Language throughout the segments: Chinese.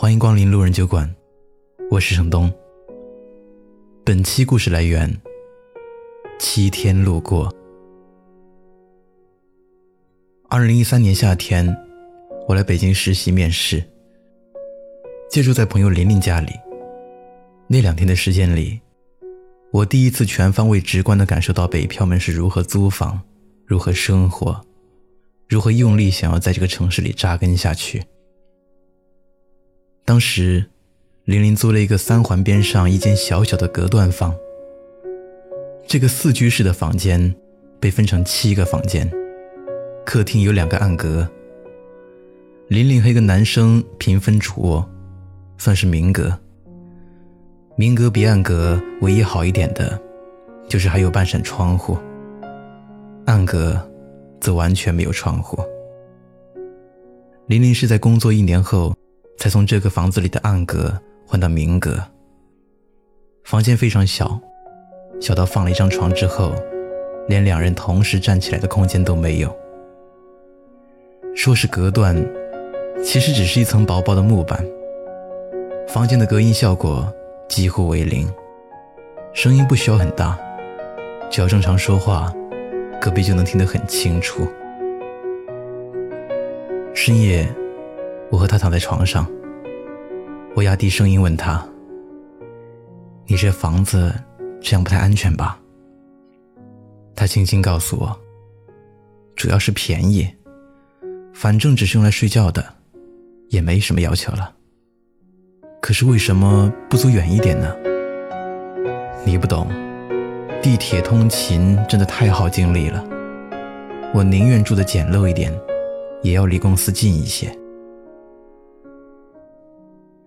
欢迎光临路人酒馆，我是程东。本期故事来源：七天路过。二零一三年夏天，我来北京实习面试，借住在朋友琳琳家里。那两天的时间里，我第一次全方位、直观的感受到北漂们是如何租房、如何生活、如何用力想要在这个城市里扎根下去。当时，玲玲租了一个三环边上一间小小的隔断房。这个四居室的房间被分成七个房间，客厅有两个暗格。玲玲和一个男生平分主卧，算是明格。明格比暗格唯一好一点的，就是还有半扇窗户。暗格，则完全没有窗户。玲玲是在工作一年后。才从这个房子里的暗格换到明格。房间非常小，小到放了一张床之后，连两人同时站起来的空间都没有。说是隔断，其实只是一层薄薄的木板。房间的隔音效果几乎为零，声音不需要很大，只要正常说话，隔壁就能听得很清楚。深夜。我和他躺在床上，我压低声音问他：“你这房子这样不太安全吧？”他轻轻告诉我：“主要是便宜，反正只是用来睡觉的，也没什么要求了。可是为什么不租远一点呢？你不懂，地铁通勤真的太耗精力了。我宁愿住的简陋一点，也要离公司近一些。”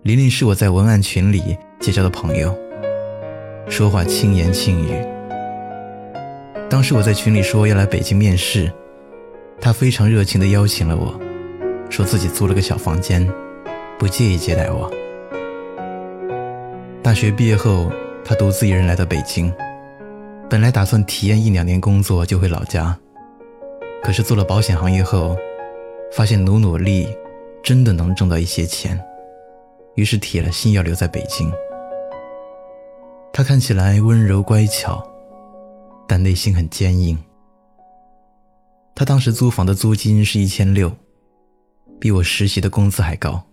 琳琳是我在文案群里结交的朋友，说话轻言轻语。当时我在群里说要来北京面试，她非常热情地邀请了我，说自己租了个小房间，不介意接待我。大学毕业后，她独自一人来到北京，本来打算体验一两年工作就回老家，可是做了保险行业后，发现努努力真的能挣到一些钱。于是铁了心要留在北京。他看起来温柔乖巧，但内心很坚硬。他当时租房的租金是一千六，比我实习的工资还高。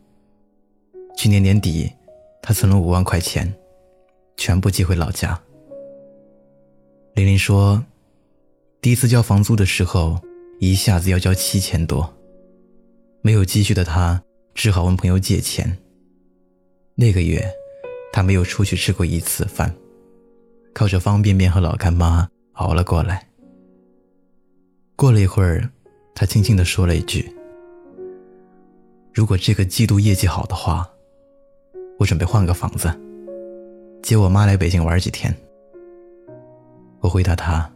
去年年底，他存了五万块钱，全部寄回老家。玲玲说，第一次交房租的时候，一下子要交七千多，没有积蓄的他只好问朋友借钱。那个月，他没有出去吃过一次饭，靠着方便面和老干妈熬了过来。过了一会儿，他轻轻地说了一句：“如果这个季度业绩好的话，我准备换个房子，接我妈来北京玩几天。”我回答他：“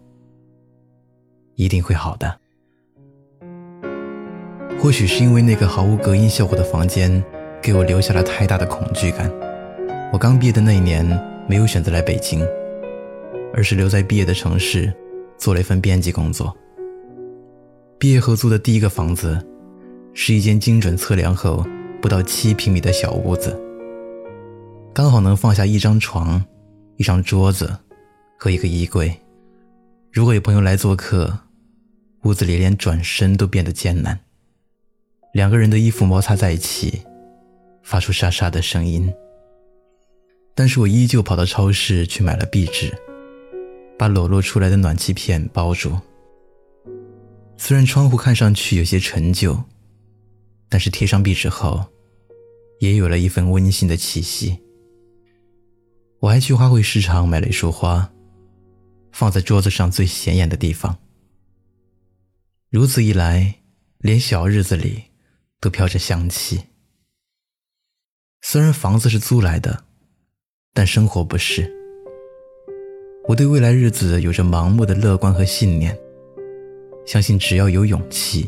一定会好的。”或许是因为那个毫无隔音效果的房间。给我留下了太大的恐惧感。我刚毕业的那一年，没有选择来北京，而是留在毕业的城市，做了一份编辑工作。毕业后租的第一个房子，是一间精准测量后不到七平米的小屋子，刚好能放下一张床、一张桌子和一个衣柜。如果有朋友来做客，屋子里连转身都变得艰难。两个人的衣服摩擦在一起。发出沙沙的声音，但是我依旧跑到超市去买了壁纸，把裸露出来的暖气片包住。虽然窗户看上去有些陈旧，但是贴上壁纸后，也有了一份温馨的气息。我还去花卉市场买了一束花，放在桌子上最显眼的地方。如此一来，连小日子里都飘着香气。虽然房子是租来的，但生活不是。我对未来日子有着盲目的乐观和信念，相信只要有勇气、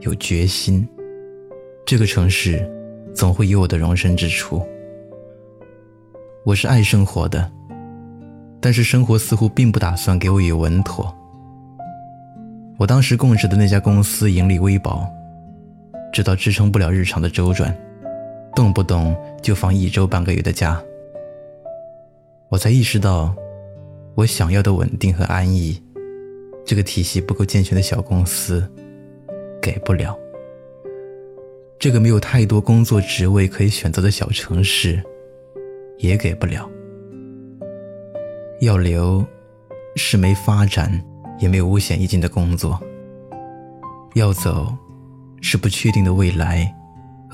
有决心，这个城市总会有我的容身之处。我是爱生活的，但是生活似乎并不打算给我以稳妥。我当时供职的那家公司盈利微薄，直到支撑不了日常的周转。动不动就放一周半个月的假。我才意识到，我想要的稳定和安逸，这个体系不够健全的小公司给不了；这个没有太多工作职位可以选择的小城市也给不了。要留，是没发展也没有五险一金的工作；要走，是不确定的未来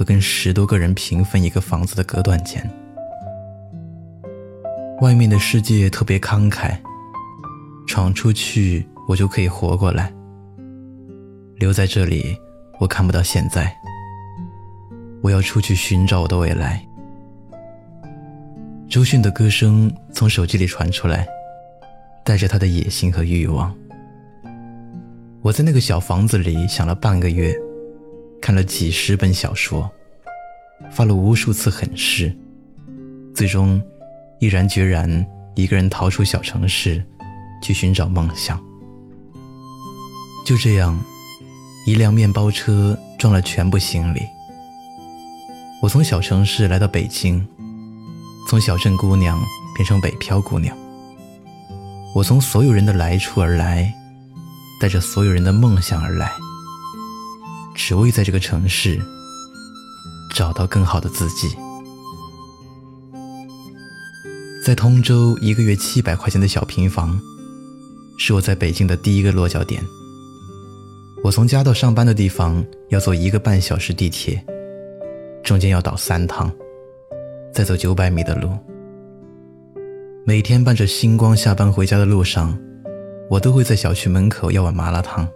跟十多个人平分一个房子的隔断间。外面的世界特别慷慨，闯出去我就可以活过来；留在这里，我看不到现在。我要出去寻找我的未来。周迅的歌声从手机里传出来，带着他的野心和欲望。我在那个小房子里想了半个月，看了几十本小说，发了无数次狠誓，最终毅然决然一个人逃出小城市，去寻找梦想。就这样，一辆面包车装了全部行李，我从小城市来到北京。从小镇姑娘变成北漂姑娘，我从所有人的来处而来，带着所有人的梦想而来，只为在这个城市找到更好的自己。在通州一个月七百块钱的小平房，是我在北京的第一个落脚点。我从家到上班的地方要坐一个半小时地铁，中间要倒三趟。再走九百米的路，每天伴着星光下班回家的路上，我都会在小区门口要碗麻辣烫，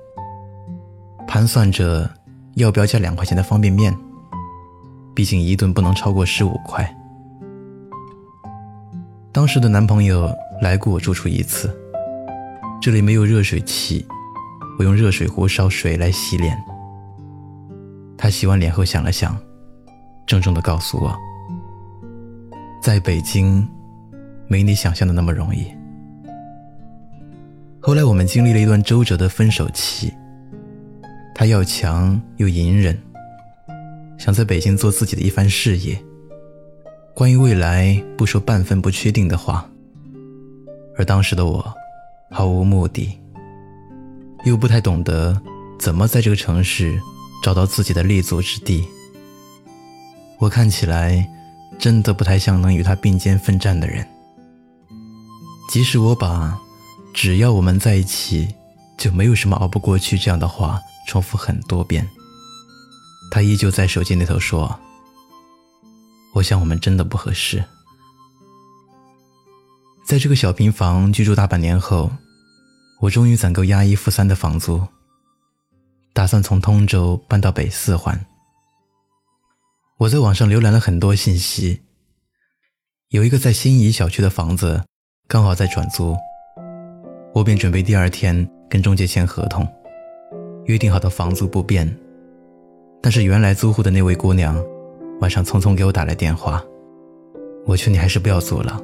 盘算着要不要加两块钱的方便面，毕竟一顿不能超过十五块。当时的男朋友来过我住处一次，这里没有热水器，我用热水壶烧水来洗脸。他洗完脸后想了想，郑重地告诉我。在北京，没你想象的那么容易。后来我们经历了一段周折的分手期。他要强又隐忍，想在北京做自己的一番事业。关于未来，不说半分不确定的话。而当时的我，毫无目的，又不太懂得怎么在这个城市找到自己的立足之地。我看起来。真的不太像能与他并肩奋战的人。即使我把“只要我们在一起，就没有什么熬不过去”这样的话重复很多遍，他依旧在手机那头说：“我想我们真的不合适。”在这个小平房居住大半年后，我终于攒够押一付三的房租，打算从通州搬到北四环。我在网上浏览了很多信息，有一个在新沂小区的房子刚好在转租，我便准备第二天跟中介签合同，约定好的房租不变。但是原来租户的那位姑娘晚上匆匆给我打来电话，我劝你还是不要租了，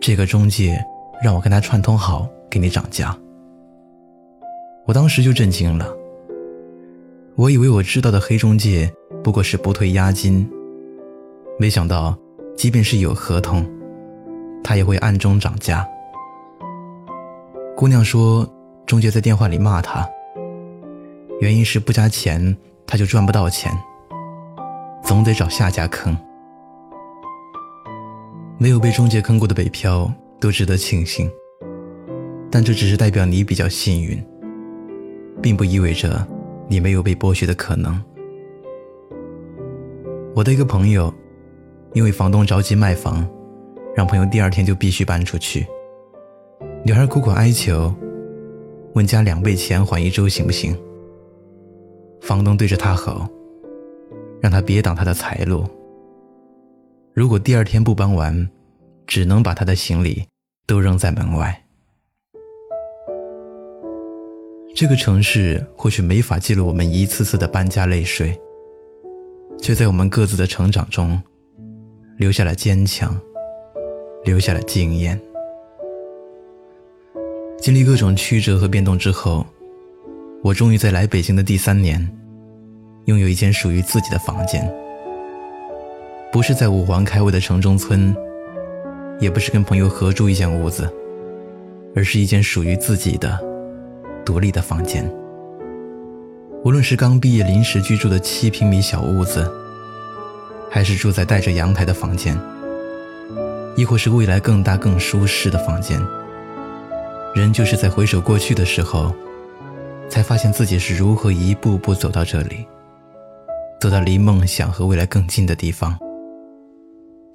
这个中介让我跟他串通好给你涨价。我当时就震惊了，我以为我知道的黑中介。不过是不退押金，没想到，即便是有合同，他也会暗中涨价。姑娘说，中介在电话里骂她，原因是不加钱他就赚不到钱，总得找下家坑。没有被中介坑过的北漂都值得庆幸，但这只是代表你比较幸运，并不意味着你没有被剥削的可能。我的一个朋友，因为房东着急卖房，让朋友第二天就必须搬出去。女孩苦苦哀求，问加两倍钱缓一周行不行？房东对着他吼，让他别挡他的财路。如果第二天不搬完，只能把他的行李都扔在门外。这个城市或许没法记录我们一次次的搬家泪水。却在我们各自的成长中，留下了坚强，留下了经验。经历各种曲折和变动之后，我终于在来北京的第三年，拥有一间属于自己的房间。不是在五环开外的城中村，也不是跟朋友合住一间屋子，而是一间属于自己的独立的房间。无论是刚毕业临时居住的七平米小屋子，还是住在带着阳台的房间，亦或是未来更大更舒适的房间，人就是在回首过去的时候，才发现自己是如何一步步走到这里，走到离梦想和未来更近的地方。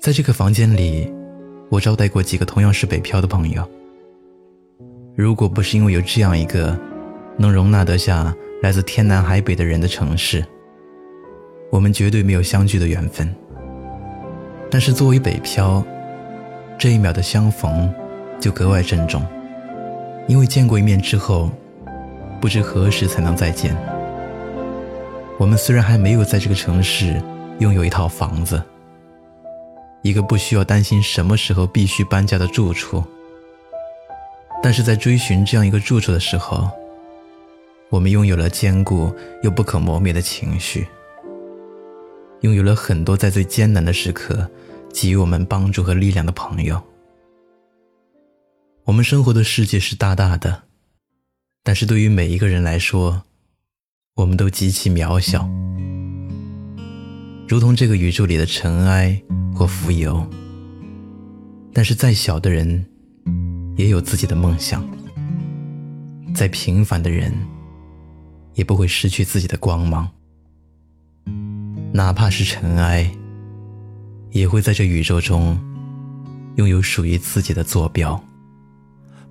在这个房间里，我招待过几个同样是北漂的朋友。如果不是因为有这样一个能容纳得下来自天南海北的人的城市，我们绝对没有相聚的缘分。但是作为北漂，这一秒的相逢就格外郑重，因为见过一面之后，不知何时才能再见。我们虽然还没有在这个城市拥有一套房子。一个不需要担心什么时候必须搬家的住处，但是在追寻这样一个住处的时候，我们拥有了坚固又不可磨灭的情绪，拥有了很多在最艰难的时刻给予我们帮助和力量的朋友。我们生活的世界是大大的，但是对于每一个人来说，我们都极其渺小，如同这个宇宙里的尘埃。或浮游，但是再小的人，也有自己的梦想；再平凡的人，也不会失去自己的光芒。哪怕是尘埃，也会在这宇宙中拥有属于自己的坐标。